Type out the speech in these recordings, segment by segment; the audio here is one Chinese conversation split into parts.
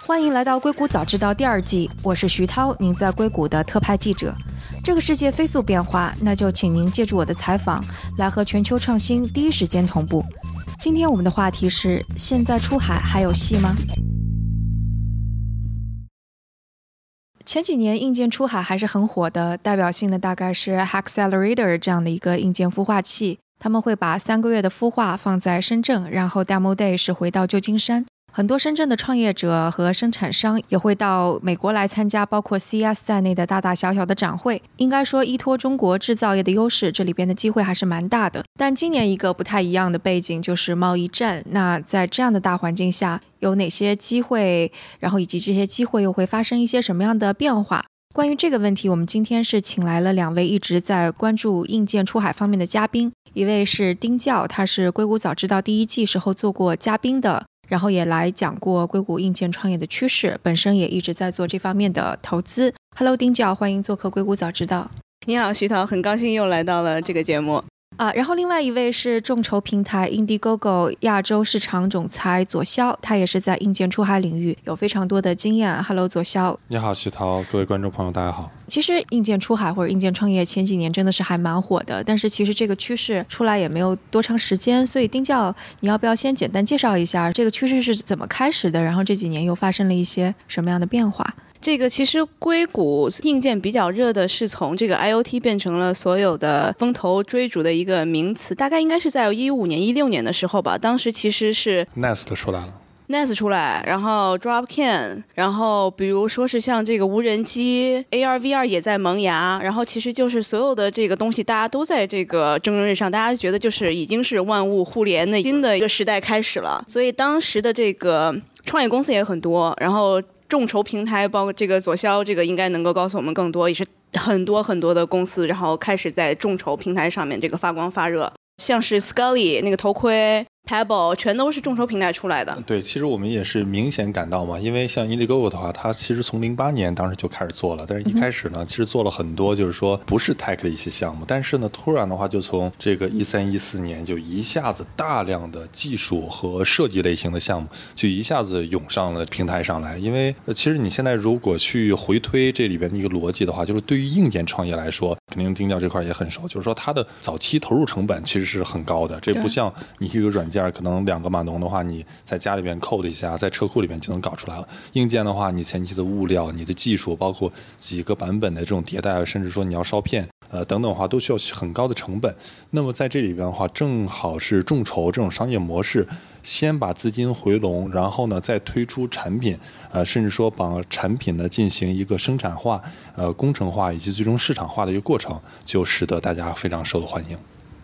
欢迎来到《硅谷早知道》第二季，我是徐涛，您在硅谷的特派记者。这个世界飞速变化，那就请您借助我的采访，来和全球创新第一时间同步。今天我们的话题是：现在出海还有戏吗？前几年硬件出海还是很火的，代表性的大概是 Accelerator 这样的一个硬件孵化器，他们会把三个月的孵化放在深圳，然后 Demo Day 是回到旧金山。很多深圳的创业者和生产商也会到美国来参加，包括 CES 在内的大大小小的展会。应该说，依托中国制造业的优势，这里边的机会还是蛮大的。但今年一个不太一样的背景就是贸易战。那在这样的大环境下，有哪些机会？然后以及这些机会又会发生一些什么样的变化？关于这个问题，我们今天是请来了两位一直在关注硬件出海方面的嘉宾，一位是丁教，他是硅谷早知道第一季时候做过嘉宾的。然后也来讲过硅谷硬件创业的趋势，本身也一直在做这方面的投资。Hello，丁教，欢迎做客硅谷早知道。你好，徐涛，很高兴又来到了这个节目。啊，然后另外一位是众筹平台 Indiegogo 亚洲市场总裁左骁，他也是在硬件出海领域有非常多的经验。Hello，左骁。你好，徐涛，各位观众朋友，大家好。其实硬件出海或者硬件创业前几年真的是还蛮火的，但是其实这个趋势出来也没有多长时间。所以丁教，你要不要先简单介绍一下这个趋势是怎么开始的？然后这几年又发生了一些什么样的变化？这个其实硅谷硬件比较热的是从这个 IOT 变成了所有的风投追逐的一个名词，大概应该是在一五年、一六年的时候吧。当时其实是 Nest 出来了，Nest 出来，然后 Dropcan，然后比如说是像这个无人机 AR、VR 也在萌芽，然后其实就是所有的这个东西大家都在这个蒸蒸日上，大家觉得就是已经是万物互联的新的一个时代开始了。所以当时的这个创业公司也很多，然后。众筹平台，包括这个左骁，这个应该能够告诉我们更多，也是很多很多的公司，然后开始在众筹平台上面这个发光发热，像是 Scully 那个头盔。Pebble 全都是众筹平台出来的。对，其实我们也是明显感到嘛，因为像 Indiegogo 的话，它其实从零八年当时就开始做了，但是一开始呢，其实做了很多就是说不是 tech 的一些项目，但是呢，突然的话就从这个一三一四年就一下子大量的技术和设计类型的项目就一下子涌上了平台上来。因为其实你现在如果去回推这里边的一个逻辑的话，就是对于硬件创业来说，肯定丁教这块也很熟，就是说它的早期投入成本其实是很高的，这不像你一个软件。可能两个码农的话，你在家里边 code 一下，在车库里面就能搞出来了。硬件的话，你前期的物料、你的技术，包括几个版本的这种迭代，甚至说你要烧片，呃等等的话，都需要很高的成本。那么在这里边的话，正好是众筹这种商业模式，先把资金回笼，然后呢再推出产品，呃，甚至说把产品呢进行一个生产化、呃工程化以及最终市场化的一个过程，就使得大家非常受到欢迎。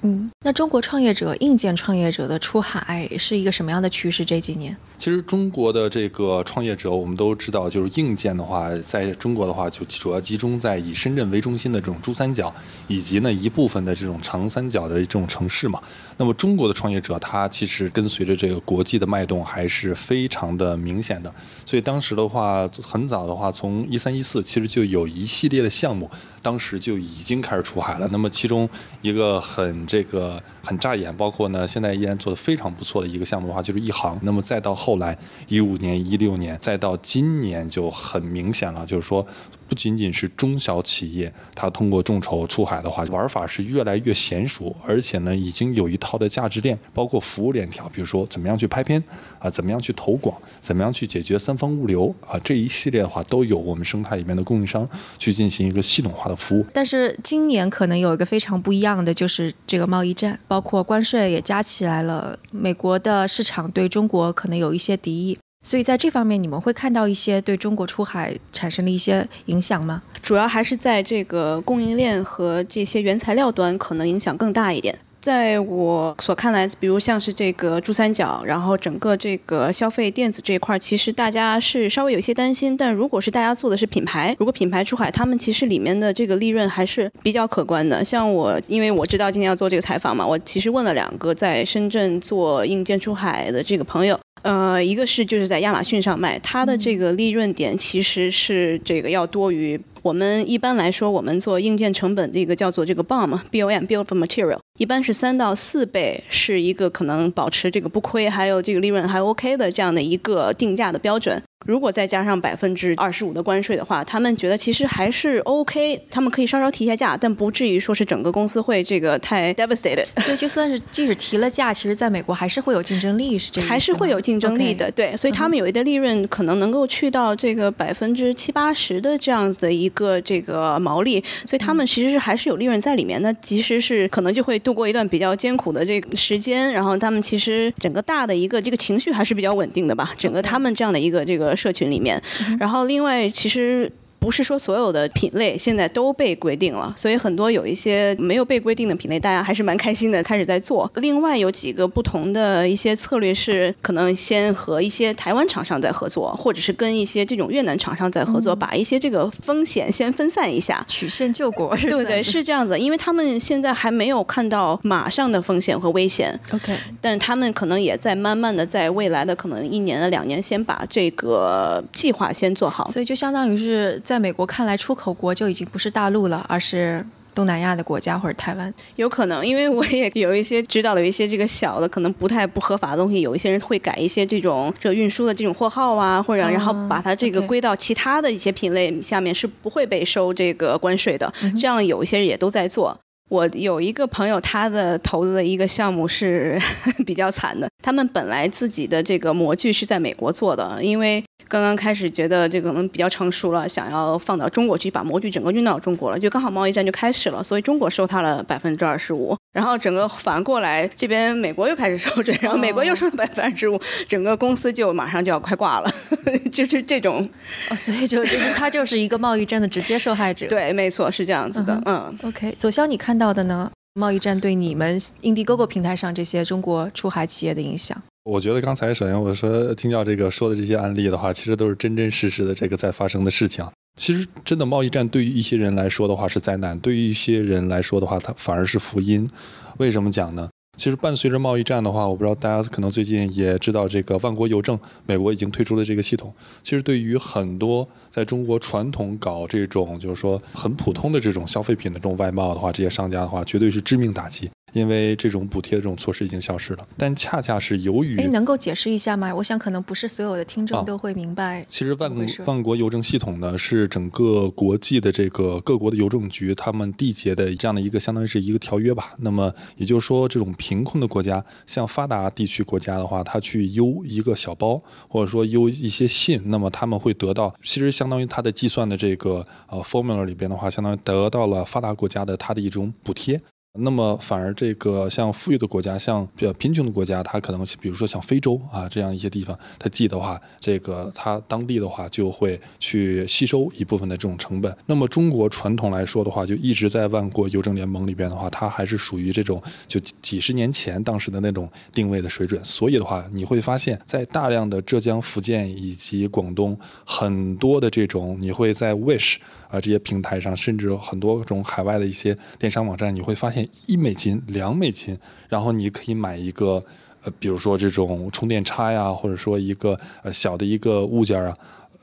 嗯，那中国创业者、硬件创业者的出海是一个什么样的趋势？这几年？其实中国的这个创业者，我们都知道，就是硬件的话，在中国的话，就主要集中在以深圳为中心的这种珠三角，以及呢一部分的这种长三角的这种城市嘛。那么中国的创业者，他其实跟随着这个国际的脉动，还是非常的明显的。所以当时的话，很早的话，从一三一四，其实就有一系列的项目，当时就已经开始出海了。那么其中一个很这个很扎眼，包括呢现在依然做的非常不错的一个项目的话，就是一航。那么再到后来，一五年、一六年，再到今年，就很明显了，就是说。不仅仅是中小企业，它通过众筹出海的话，玩法是越来越娴熟，而且呢，已经有一套的价值链，包括服务链条，比如说怎么样去拍片啊，怎么样去投广，怎么样去解决三方物流啊，这一系列的话，都有我们生态里面的供应商去进行一个系统化的服务。但是今年可能有一个非常不一样的，就是这个贸易战，包括关税也加起来了，美国的市场对中国可能有一些敌意。所以在这方面，你们会看到一些对中国出海产生的一些影响吗？主要还是在这个供应链和这些原材料端，可能影响更大一点。在我所看来，比如像是这个珠三角，然后整个这个消费电子这一块，其实大家是稍微有一些担心。但如果是大家做的是品牌，如果品牌出海，他们其实里面的这个利润还是比较可观的。像我，因为我知道今天要做这个采访嘛，我其实问了两个在深圳做硬件出海的这个朋友。呃，一个是就是在亚马逊上卖，它的这个利润点其实是这个要多于我们一般来说，我们做硬件成本这个叫做这个 BOM，B O M，Bill of Material，一般是三到四倍是一个可能保持这个不亏，还有这个利润还 OK 的这样的一个定价的标准。如果再加上百分之二十五的关税的话，他们觉得其实还是 OK，他们可以稍稍提一下价，但不至于说是整个公司会这个太 devastated。所以就算是 即使提了价，其实在美国还是会有竞争力，是这样还是会有竞争力的。对，所以他们有一的利润可能能够去到这个百分之七八十的这样子的一个这个毛利，所以他们其实是还是有利润在里面。那其实是可能就会度过一段比较艰苦的这个时间，然后他们其实整个大的一个这个情绪还是比较稳定的吧。整个他们这样的一个这个社群里面，然后另外其实。不是说所有的品类现在都被规定了，所以很多有一些没有被规定的品类，大家还是蛮开心的，开始在做。另外有几个不同的一些策略是，可能先和一些台湾厂商在合作，或者是跟一些这种越南厂商在合作，把一些这个风险先分散一下，曲线救国，对对是这样子。因为他们现在还没有看到马上的风险和危险，OK，但是他们可能也在慢慢的在未来的可能一年的两年，先把这个计划先做好。所以就相当于是在。在美国看来，出口国就已经不是大陆了，而是东南亚的国家或者台湾。有可能，因为我也有一些知道的一些这个小的，可能不太不合法的东西，有一些人会改一些这种这运输的这种货号啊，或者然后把它这个归到其他的一些品类下面，是不会被收这个关税的。这样有一些人也都在做。我有一个朋友，他的投资的一个项目是 比较惨的。他们本来自己的这个模具是在美国做的，因为刚刚开始觉得这个可能比较成熟了，想要放到中国去把模具整个运到中国了，就刚好贸易战就开始了，所以中国收他了百分之二十五，然后整个反过来这边美国又开始收税，然后美国又收百分之二十五，整个公司就马上就要快挂了，就是这种。哦，所以就就是他就是一个贸易战的直接受害者。对，没错，是这样子的。嗯，OK，左潇，你看到。到的呢？贸易战对你们 Indiegogo 平台上这些中国出海企业的影响？我觉得刚才首先我说听到这个说的这些案例的话，其实都是真真实实的这个在发生的事情。其实真的贸易战对于一些人来说的话是灾难，对于一些人来说的话，它反而是福音。为什么讲呢？其实伴随着贸易战的话，我不知道大家可能最近也知道这个万国邮政，美国已经推出了这个系统。其实对于很多在中国传统搞这种就是说很普通的这种消费品的这种外贸的话，这些商家的话，绝对是致命打击。因为这种补贴的这种措施已经消失了，但恰恰是由于，哎，能够解释一下吗？我想可能不是所有的听众都会明白。其实万万国邮政系统呢，是整个国际的这个各国的邮政局他们缔结的这样的一个相当于是一个条约吧。那么也就是说，这种贫困的国家，像发达地区国家的话，他去邮一个小包，或者说邮一些信，那么他们会得到，其实相当于他的计算的这个呃 formula 里边的话，相当于得到了发达国家的它的一种补贴。那么反而这个像富裕的国家，像比较贫穷的国家，它可能比如说像非洲啊这样一些地方，它寄的话，这个它当地的话就会去吸收一部分的这种成本。那么中国传统来说的话，就一直在万国邮政联盟里边的话，它还是属于这种就几十年前当时的那种定位的水准。所以的话，你会发现在大量的浙江、福建以及广东很多的这种，你会在 Wish。啊，这些平台上，甚至很多种海外的一些电商网站，你会发现一美金、两美金，然后你可以买一个，呃，比如说这种充电插呀，或者说一个呃小的一个物件啊。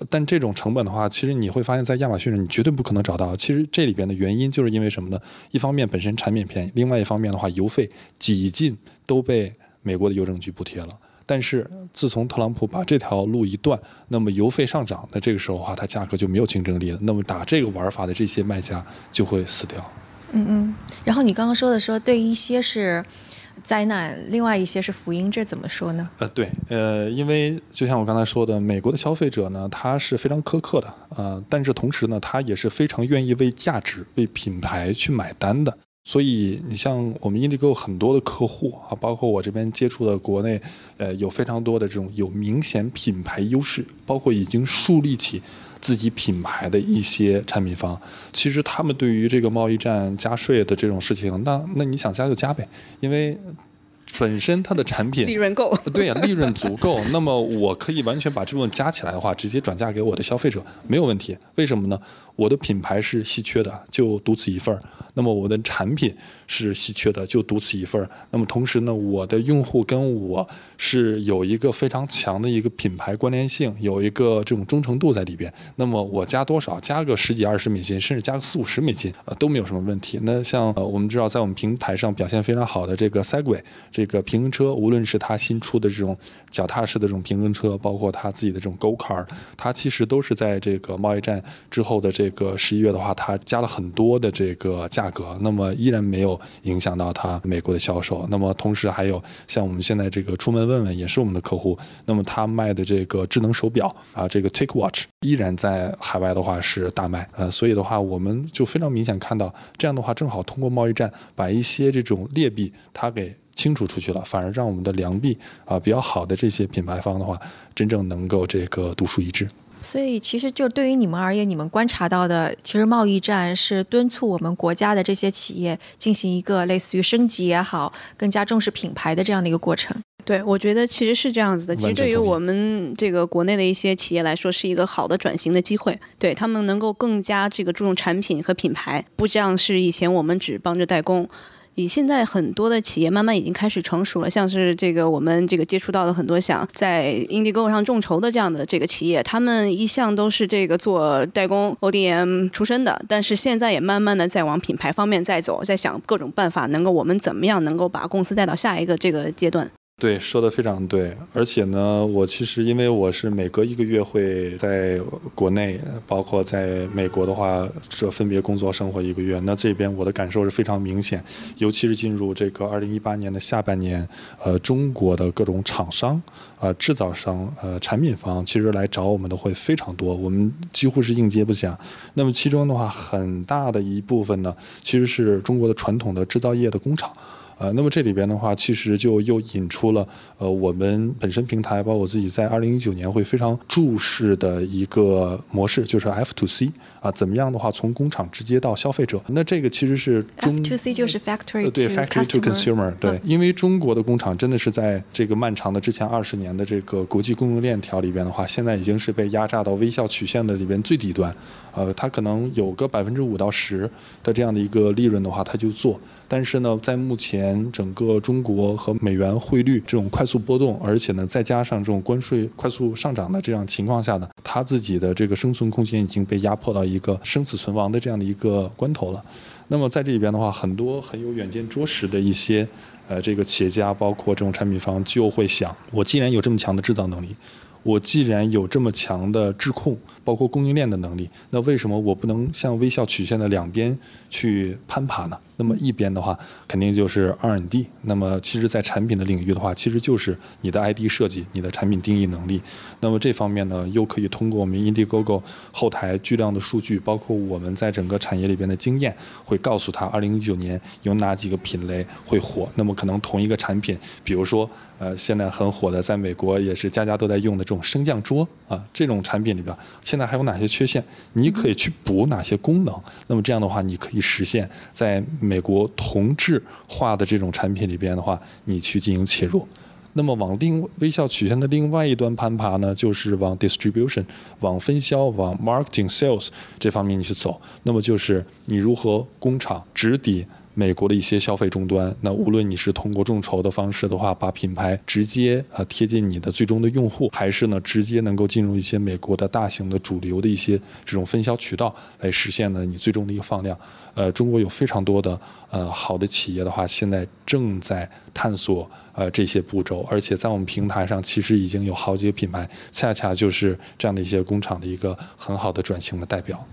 但这种成本的话，其实你会发现在亚马逊上你绝对不可能找到。其实这里边的原因就是因为什么呢？一方面本身产品便宜，另外一方面的话，邮费几近都被美国的邮政局补贴了。但是自从特朗普把这条路一断，那么油费上涨，那这个时候的话，它价格就没有竞争力了。那么打这个玩法的这些卖家就会死掉。嗯嗯。然后你刚刚说的说，对一些是灾难，另外一些是福音，这怎么说呢？呃，对，呃，因为就像我刚才说的，美国的消费者呢，他是非常苛刻的，呃，但是同时呢，他也是非常愿意为价值、为品牌去买单的。所以，你像我们 Indigo 很多的客户啊，包括我这边接触的国内，呃，有非常多的这种有明显品牌优势，包括已经树立起自己品牌的一些产品方，其实他们对于这个贸易战加税的这种事情，那那你想加就加呗，因为。本身它的产品利润够，对呀，利润足够。那么我可以完全把这部分加起来的话，直接转嫁给我的消费者，没有问题。为什么呢？我的品牌是稀缺的，就独此一份儿。那么我的产品是稀缺的，就独此一份儿。那么同时呢，我的用户跟我是有一个非常强的一个品牌关联性，有一个这种忠诚度在里边。那么我加多少？加个十几二十美金，甚至加个四五十美金，呃都没有什么问题。那像呃我们知道，在我们平台上表现非常好的这个 Segway 这个平衡车，无论是它新出的这种脚踏式的这种平衡车，包括它自己的这种 Go Car，它其实都是在这个贸易战之后的这这个十一月的话，它加了很多的这个价格，那么依然没有影响到它美国的销售。那么同时还有像我们现在这个出门问问也是我们的客户，那么他卖的这个智能手表啊，这个 Take Watch 依然在海外的话是大卖，呃，所以的话我们就非常明显看到，这样的话正好通过贸易战把一些这种劣币它给。清除出去了，反而让我们的良币啊比较好的这些品牌方的话，真正能够这个独树一帜。所以，其实就对于你们而言，你们观察到的，其实贸易战是敦促我们国家的这些企业进行一个类似于升级也好，更加重视品牌的这样的一个过程。对，我觉得其实是这样子的。其实对于我们这个国内的一些企业来说，是一个好的转型的机会。对他们能够更加这个注重产品和品牌，不像是以前我们只帮着代工。以现在很多的企业慢慢已经开始成熟了，像是这个我们这个接触到的很多想在 indiego 上众筹的这样的这个企业，他们一向都是这个做代工 ODM 出身的，但是现在也慢慢的在往品牌方面在走，在想各种办法，能够我们怎么样能够把公司带到下一个这个阶段。对，说的非常对。而且呢，我其实因为我是每隔一个月会在国内，包括在美国的话，这分别工作生活一个月。那这边我的感受是非常明显，尤其是进入这个二零一八年的下半年，呃，中国的各种厂商、呃制造商、呃产品方，其实来找我们的会非常多，我们几乎是应接不暇。那么其中的话，很大的一部分呢，其实是中国的传统的制造业的工厂。呃，那么这里边的话，其实就又引出了呃我们本身平台，包括我自己在二零一九年会非常注视的一个模式，就是 F to C 啊，怎么样的话从工厂直接到消费者？那这个其实是中 F to C 就是 factory 对 factory to consumer 对，因为中国的工厂真的是在这个漫长的之前二十年的这个国际供应链条里边的话，现在已经是被压榨到微笑曲线的里边最底端，呃，它可能有个百分之五到十的这样的一个利润的话，它就做。但是呢，在目前整个中国和美元汇率这种快速波动，而且呢，再加上这种关税快速上涨的这样情况下呢，他自己的这个生存空间已经被压迫到一个生死存亡的这样的一个关头了。那么在这里边的话，很多很有远见卓识的一些呃这个企业家，包括这种产品方，就会想：我既然有这么强的制造能力，我既然有这么强的质控，包括供应链的能力，那为什么我不能向微笑曲线的两边去攀爬呢？那么一边的话，肯定就是 R&D。那么其实，在产品的领域的话，其实就是你的 ID 设计、你的产品定义能力。那么这方面呢，又可以通过我们 Indiegogo 后台巨量的数据，包括我们在整个产业里边的经验，会告诉他2019年有哪几个品类会火。那么可能同一个产品，比如说呃现在很火的，在美国也是家家都在用的这种升降桌啊，这种产品里边现在还有哪些缺陷？你可以去补哪些功能？那么这样的话，你可以实现在美国同质化的这种产品里边的话，你去进行切入。那么往另微笑曲线的另外一端攀爬呢，就是往 distribution、往分销、往 marketing、sales 这方面你去走。那么就是你如何工厂直抵。美国的一些消费终端，那无论你是通过众筹的方式的话，把品牌直接啊贴近你的最终的用户，还是呢直接能够进入一些美国的大型的主流的一些这种分销渠道，来实现呢你最终的一个放量。呃，中国有非常多的呃好的企业的话，现在正在探索呃这些步骤，而且在我们平台上其实已经有好几个品牌，恰恰就是这样的一些工厂的一个很好的转型的代表。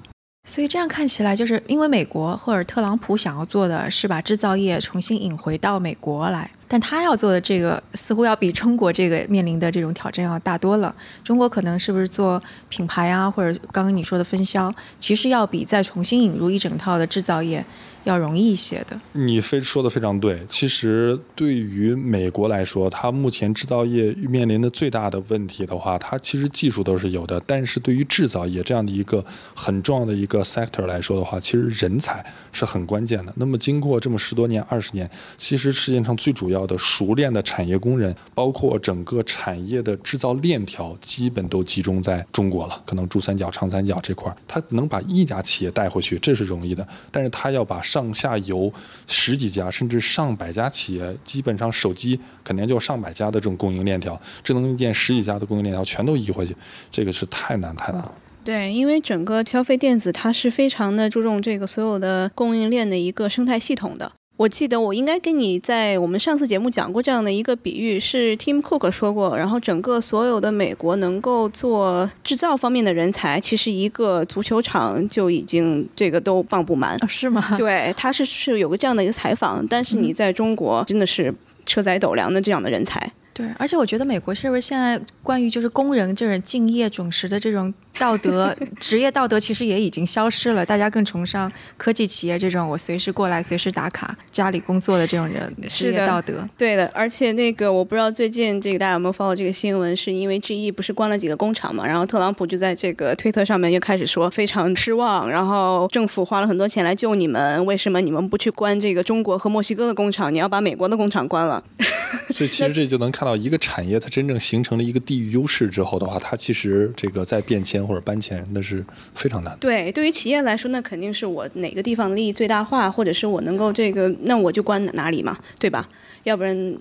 所以这样看起来，就是因为美国或者特朗普想要做的是把制造业重新引回到美国来，但他要做的这个似乎要比中国这个面临的这种挑战要大多了。中国可能是不是做品牌啊，或者刚刚你说的分销，其实要比再重新引入一整套的制造业。要容易一些的，你非说的非常对。其实对于美国来说，它目前制造业面临的最大的问题的话，它其实技术都是有的，但是对于制造业这样的一个很重要的一个 sector 来说的话，其实人才是很关键的。那么经过这么十多年、二十年，其实世界上最主要。的熟练的产业工人，包括整个产业的制造链条，基本都集中在中国了。可能珠三角、长三角这块儿，他能把一家企业带回去，这是容易的。但是他要把上上下游十几家甚至上百家企业，基本上手机肯定就上百家的这种供应链条，智能硬件十几家的供应链条全都移回去，这个是太难太难了。对，因为整个消费电子它是非常的注重这个所有的供应链的一个生态系统的。我记得我应该跟你在我们上次节目讲过这样的一个比喻，是 Tim Cook 说过。然后整个所有的美国能够做制造方面的人才，其实一个足球场就已经这个都放不满。是吗？对，他是是有个这样的一个采访。但是你在中国真的是车载斗量的这样的人才。对，而且我觉得美国是不是现在关于就是工人这种敬业准时的这种。道德 职业道德其实也已经消失了，大家更崇尚科技企业这种我随时过来、随时打卡、家里工作的这种人职业道德。对的，而且那个我不知道最近这个大家有没有 follow 这个新闻，是因为 GE 不是关了几个工厂嘛？然后特朗普就在这个推特上面又开始说非常失望，然后政府花了很多钱来救你们，为什么你们不去关这个中国和墨西哥的工厂？你要把美国的工厂关了？所以其实这就能看到一个产业它真正形成了一个地域优势之后的话，它其实这个在变迁。或者搬迁那是非常难的。对，对于企业来说，那肯定是我哪个地方利益最大化，或者是我能够这个，那我就关哪里嘛，对吧？要不然，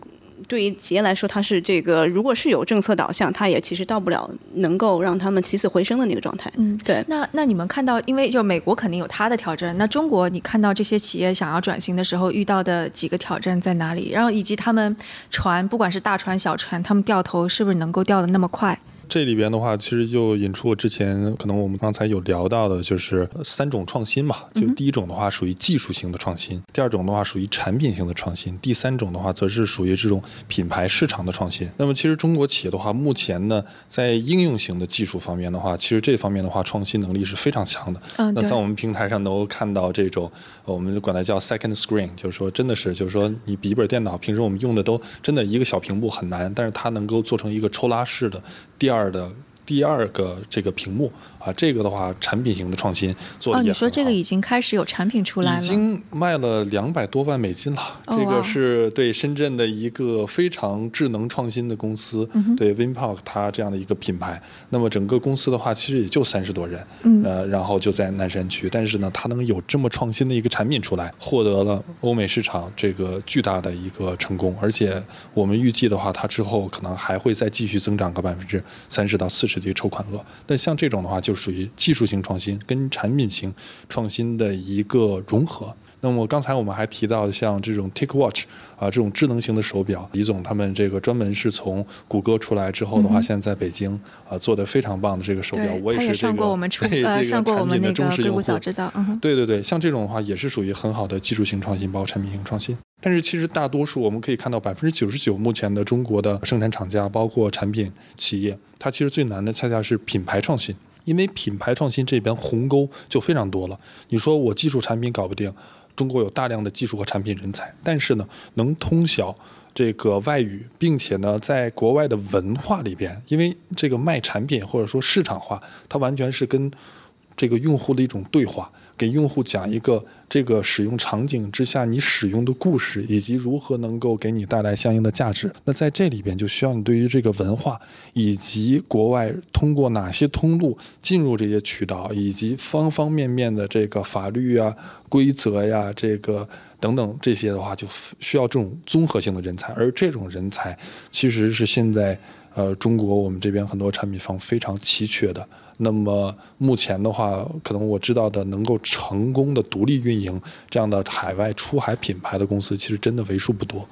对于企业来说，它是这个，如果是有政策导向，它也其实到不了能够让他们起死回生的那个状态。嗯，对。那那你们看到，因为就美国肯定有它的挑战，那中国你看到这些企业想要转型的时候遇到的几个挑战在哪里？然后以及他们船，不管是大船小船，他们掉头是不是能够掉的那么快？这里边的话，其实就引出我之前可能我们刚才有聊到的，就是三种创新嘛。就第一种的话属于技术性的创新，第二种的话属于产品性的创新，第三种的话则是属于这种品牌市场的创新。那么其实中国企业的话，目前呢在应用型的技术方面的话，其实这方面的话创新能力是非常强的。嗯，那在我们平台上能够看到这种，我们管它叫 second screen，就是说真的是，就是说你笔记本电脑平时我们用的都真的一个小屏幕很难，但是它能够做成一个抽拉式的。第二的第二个这个屏幕啊，这个的话产品型的创新做的也哦，你说这个已经开始有产品出来了，已经卖了两百多万美金了。这个是对深圳的一个非常智能创新的公司，对 Winpark 它这样的一个品牌。那么整个公司的话，其实也就三十多人，呃，然后就在南山区。但是呢，它能有这么创新的一个产品出来，获得了欧美市场这个巨大的一个成功。而且我们预计的话，它之后可能还会再继续增长个百分之三十到四十。这个筹款额，那像这种的话，就属于技术型创新跟产品型创新的一个融合。那么刚才我们还提到，像这种 TicWatch 啊，这种智能型的手表，李总他们这个专门是从谷歌出来之后的话，现在在北京啊做的非常棒的这个手表，我也是这个对这个产品的忠实用户。知道，对对对，像这种的话也是属于很好的技术型创新，包括产品型创新。但是其实大多数我们可以看到，百分之九十九目前的中国的生产厂家，包括产品企业，它其实最难的恰恰是品牌创新，因为品牌创新这边鸿沟就非常多了。你说我技术产品搞不定。中国有大量的技术和产品人才，但是呢，能通晓这个外语，并且呢，在国外的文化里边，因为这个卖产品或者说市场化，它完全是跟这个用户的一种对话。给用户讲一个这个使用场景之下你使用的故事，以及如何能够给你带来相应的价值。那在这里边就需要你对于这个文化以及国外通过哪些通路进入这些渠道，以及方方面面的这个法律啊、规则呀、这个等等这些的话，就需要这种综合性的人才。而这种人才其实是现在呃中国我们这边很多产品方非常稀缺的。那么目前的话，可能我知道的能够成功的独立运营这样的海外出海品牌的公司，其实真的为数不多。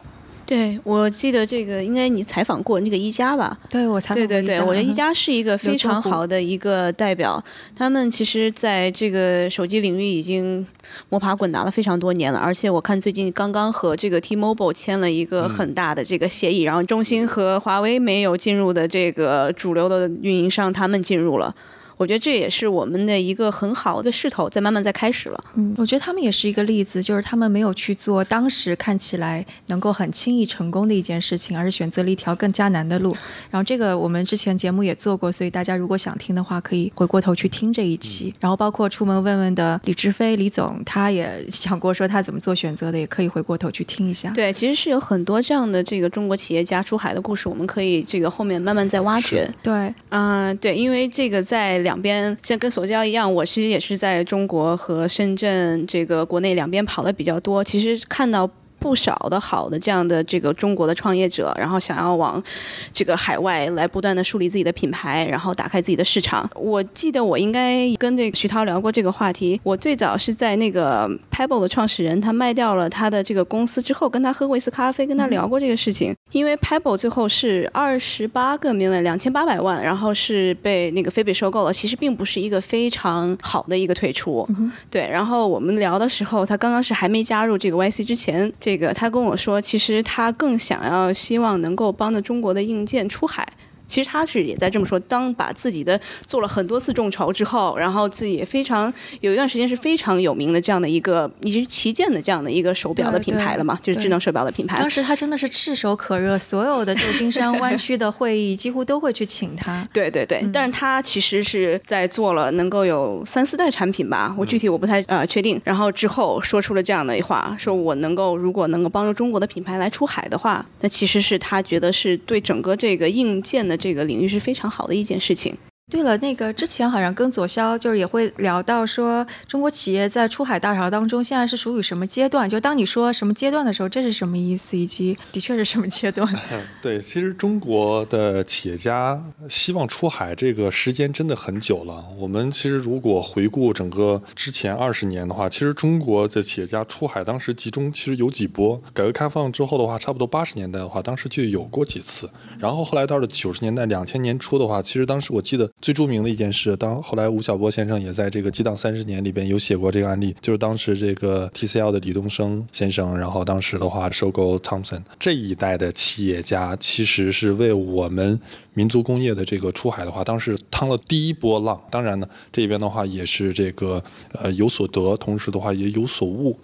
对，我记得这个应该你采访过那个一加吧？对，我采访过对对对，我觉得一加是一个非常好的一个代表。他们其实在这个手机领域已经摸爬滚打了非常多年了，而且我看最近刚刚和这个 T-Mobile 签了一个很大的这个协议，然后中兴和华为没有进入的这个主流的运营商，他们进入了。我觉得这也是我们的一个很好的势头，在慢慢在开始了。嗯，我觉得他们也是一个例子，就是他们没有去做当时看起来能够很轻易成功的一件事情，而是选择了一条更加难的路。然后这个我们之前节目也做过，所以大家如果想听的话，可以回过头去听这一期。然后包括出门问问的李志飞李总，他也 讲过说他怎么做选择的，也可以回过头去听一下。对，其实是有很多这样的这个中国企业家出海的故事，我们可以这个后面慢慢再挖掘。对，嗯、对，因为这个在两边，像跟索教一样，我其实也是在中国和深圳这个国内两边跑的比较多。其实看到不少的好的这样的这个中国的创业者，然后想要往这个海外来不断的树立自己的品牌，然后打开自己的市场。我记得我应该跟这个徐涛聊过这个话题。我最早是在那个 Pebble 的创始人，他卖掉了他的这个公司之后，跟他喝过一次咖啡，跟他聊过这个事情。因为 Pebble 最后是二十八个 million 两千八百万，然后是被那个菲比收购了，其实并不是一个非常好的一个退出。对，然后我们聊的时候，他刚刚是还没加入这个 YC 之前，这个他跟我说，其实他更想要希望能够帮着中国的硬件出海。其实他是也在这么说，当把自己的做了很多次众筹之后，然后自己也非常有一段时间是非常有名的这样的一个，已经是旗舰的这样的一个手表的品牌了嘛，就是智能手表的品牌当。时他真的是炙手可热，所有的旧金山湾区的会议几乎都会去请他。对对对，但是他其实是在做了能够有三四代产品吧，我具体我不太呃确定。然后之后说出了这样的话，说我能够如果能够帮助中国的品牌来出海的话，那其实是他觉得是对整个这个硬件的这个领域是非常好的一件事情。对了，那个之前好像跟左骁就是也会聊到说，中国企业在出海大潮当中现在是属于什么阶段？就当你说什么阶段的时候，这是什么意思？以及的确是什么阶段？对，其实中国的企业家希望出海这个时间真的很久了。我们其实如果回顾整个之前二十年的话，其实中国的企业家出海当时集中其实有几波。改革开放之后的话，差不多八十年代的话，当时就有过几次。然后后来到了九十年代、两千年初的话，其实当时我记得最著名的一件事，当后来吴晓波先生也在这个《激荡三十年》里边有写过这个案例，就是当时这个 TCL 的李东生先生，然后当时的话收购 Thomson 这一代的企业家，其实是为我们民族工业的这个出海的话，当时趟了第一波浪。当然呢，这边的话也是这个呃有所得，同时的话也有所悟。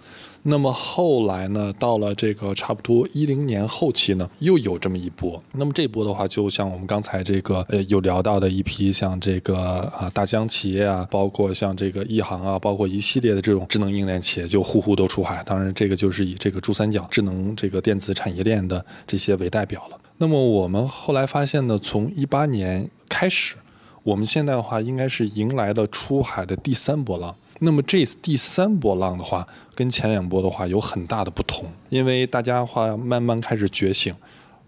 那么后来呢，到了这个差不多一零年后期呢，又有这么一波。那么这波的话，就像我们刚才这个呃有聊到的一批，像这个啊大疆企业啊，包括像这个亿航啊，包括一系列的这种智能硬件企业，就呼呼都出海。当然，这个就是以这个珠三角智能这个电子产业链的这些为代表了。那么我们后来发现呢，从一八年开始，我们现在的话应该是迎来了出海的第三波浪。那么这第三波浪的话，跟前两波的话有很大的不同，因为大家的话慢慢开始觉醒，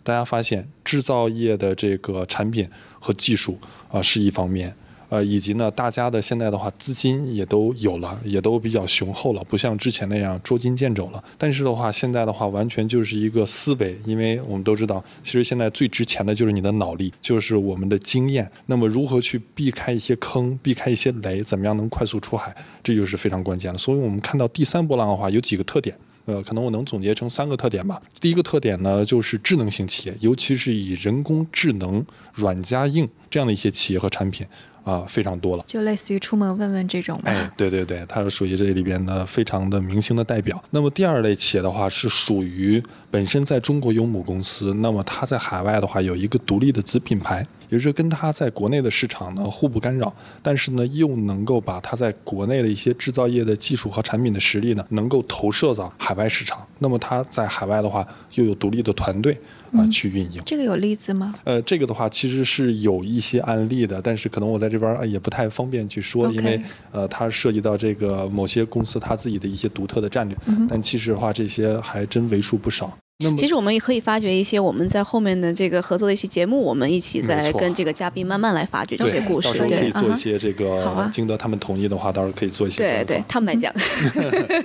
大家发现制造业的这个产品和技术啊、是一方面，呃，以及呢大家的现在的话资金也都有了，也都比较雄厚了，不像之前那样捉襟见肘了。但是的话，现在的话完全就是一个思维，因为我们都知道，其实现在最值钱的就是你的脑力，就是我们的经验。那么如何去避开一些坑，避开一些雷，怎么样能快速出海，这就是非常关键的。所以我们看到第三波浪的话，有几个特点。呃，可能我能总结成三个特点吧。第一个特点呢，就是智能型企业，尤其是以人工智能、软加硬这样的一些企业和产品啊、非常多了。就类似于出门问问这种吧。哎，对对对，它是属于这里边的非常的明星的代表。那么第二类企业的话，是属于本身在中国有母公司，那么它在海外的话有一个独立的子品牌，也就是跟它在国内的市场呢互不干扰，但是呢又能够把它在国内的一些制造业的技术和产品的实力呢，能够投射到海外市场。那么它在海外的话又有独立的团队啊、去运营。这个有例子吗？呃，这个的话其实是有一些案例的，但是可能我在这边儿呃也不太方便去说因为呃，它涉及到这个某些公司它自己的一些独特的战略。嗯但其实的话，这些还真为数不少。那么其实我们也可以发掘一些我们在后面的这个合作的一些节目，我们一起没错在跟这个嘉宾慢慢来发掘这些故事到时。候可以做一些这好啊个，经得他们同意的话，到时候可以做一些对。对，他们来讲。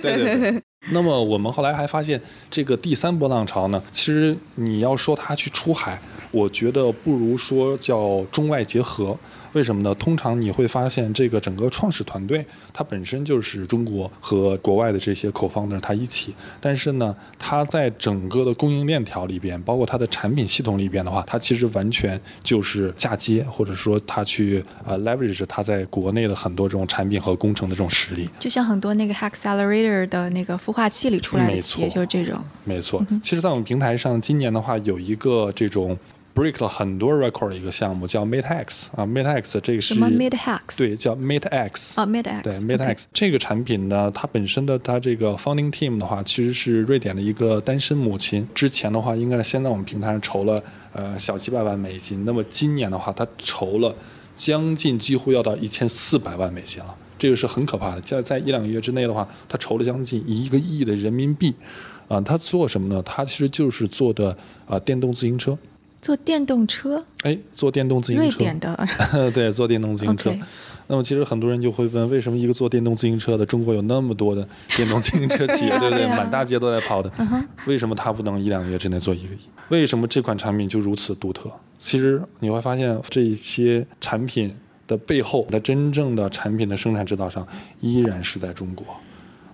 对对对。那么我们后来还发现，这个第三波浪潮呢，其实你要说它去出海，我觉得不如说叫中外结合。为什么呢？通常你会发现，这个整个创始团队它本身就是中国和国外的这些 co-founder 它一起，但是呢，它在整个的供应链条里边，包括它的产品系统里边的话，它其实完全就是嫁接，或者说它去呃 leverage 它在国内的很多这种产品和工程的这种实力。就像很多那个 Accelerator 的那个孵化器里出来的企业就是这种。没错，其实，在我们平台上，今年的话有一个这种。Break 了很多 record 的一个项目叫 Mate X 啊，Mate X 这个是什么 Mate X？对，叫 Mate X 啊，Mate X 对 Mate X 这个产品呢，它本身的它这个 founding team 的话，其实是瑞典的一个单身母亲。之前的话，应该是先在我们平台上筹了呃小几百万美金，那么今年的话，它筹了将近几乎要到一千四百万美金了，这个是很可怕的。在在一两个月之内的话，它筹了将近一个亿的人民币啊，它做什么呢？它其实就是做的啊电动自行车。坐电动车？哎，坐电动自行车。瑞典的。对，坐电动自行车。那么其实很多人就会问，为什么一个坐电动自行车的中国有那么多的电动自行车企业，对不对？满大街都在跑的，为什么它不能一两个月之内做一个亿？为什么这款产品就如此独特？其实你会发现，这些产品的背后，在真正的产品的生产制造上，依然是在中国。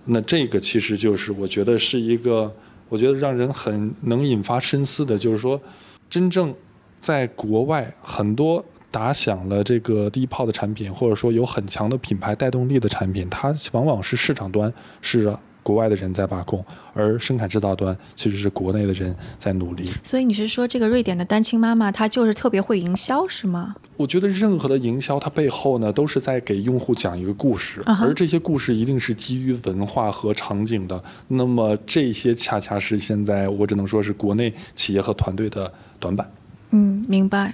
那这个其实就是我觉得是一个，我觉得让人很能引发深思的，就是说。真正在国外很多打响了这个第一炮的产品，或者说有很强的品牌带动力的产品，它往往是市场端是国外的人在把控，而生产制造端其实是国内的人在努力。所以你是说这个瑞典的单亲妈妈她就是特别会营销是吗？我觉得任何的营销它背后呢都是在给用户讲一个故事，而这些故事一定是基于文化和场景的。那么这些恰恰是现在我只能说是国内企业和团队的。短板，嗯，明白。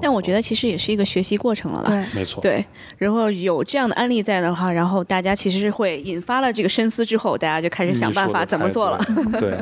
但我觉得其实也是一个学习过程了啦。对，没错。对，然后有这样的案例在的话，然后大家其实是会引发了这个深思之后，大家就开始想办法怎么做了。对。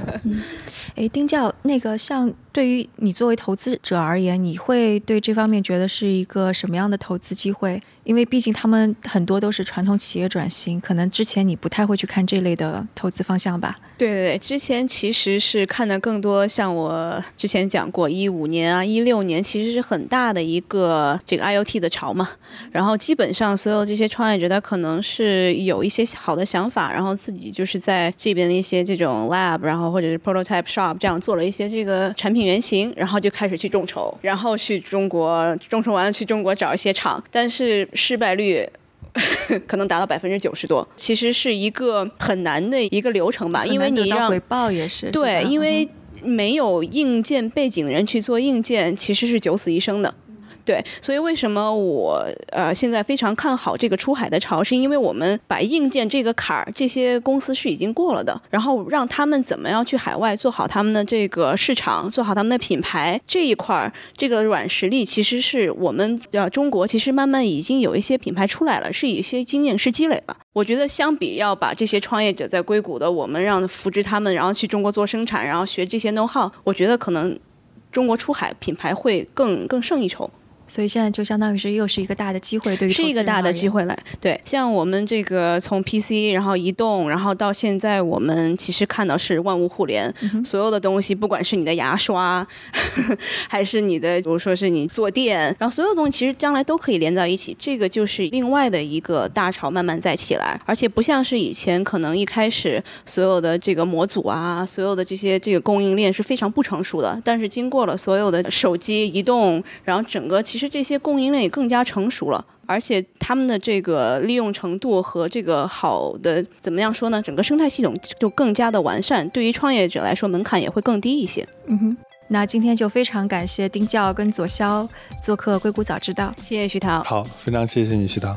哎，丁教，那个像对于你作为投资者而言，你会对这方面觉得是一个什么样的投资机会？因为毕竟他们很多都是传统企业转型，可能之前你不太会去看这类的投资方向吧？对对对，之前其实是看的更多，像我之前讲过，一五年啊、一六年其实是很大的一个这个 IOT 的潮嘛。然后基本上所有这些创业者，他可能是有一些好的想法，然后自己就是在这边的一些这种 lab，然后或者是 prototype shop 这样做了一些这个产品原型，然后就开始去众筹，然后去中国众筹完了去中国找一些厂，但是。失败率 可能达到百分之九十多，其实是一个很难的一个流程吧，因为你让回报也是对，因为没有硬件背景的人去做硬件，其实是九死一生的。对，所以为什么我呃现在非常看好这个出海的潮，是因为我们把硬件这个坎儿，这些公司是已经过了的，然后让他们怎么样去海外做好他们的这个市场，做好他们的品牌这一块儿，这个软实力其实是我们呃中国其实慢慢已经有一些品牌出来了，是一些经验是积累了。我觉得相比要把这些创业者在硅谷的，我们让扶植他们，然后去中国做生产，然后学这些 know how，我觉得可能中国出海品牌会更更胜一筹。所以现在就相当于是又是一个大的机会，对于是一个大的机会来。对，像我们这个从 PC，然后移动，然后到现在，我们其实看到是万物互联，所有的东西，不管是你的牙刷，还是你的，比如说是你坐垫，然后所有东西其实将来都可以连在一起。这个就是另外的一个大潮慢慢在起来，而且不像是以前可能一开始所有的这个模组啊，所有的这些这个供应链是非常不成熟的，但是经过了所有的手机移动，然后整个其实。其实这些供应链也更加成熟了，而且他们的这个利用程度和这个好的怎么样说呢？整个生态系统就更加的完善，对于创业者来说门槛也会更低一些。嗯哼，那今天就非常感谢丁教跟左潇做客硅谷早知道，谢谢徐涛。好，非常谢谢你，徐涛。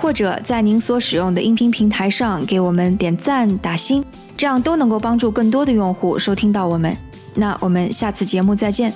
或者在您所使用的音频平台上给我们点赞打星，这样都能够帮助更多的用户收听到我们。那我们下次节目再见。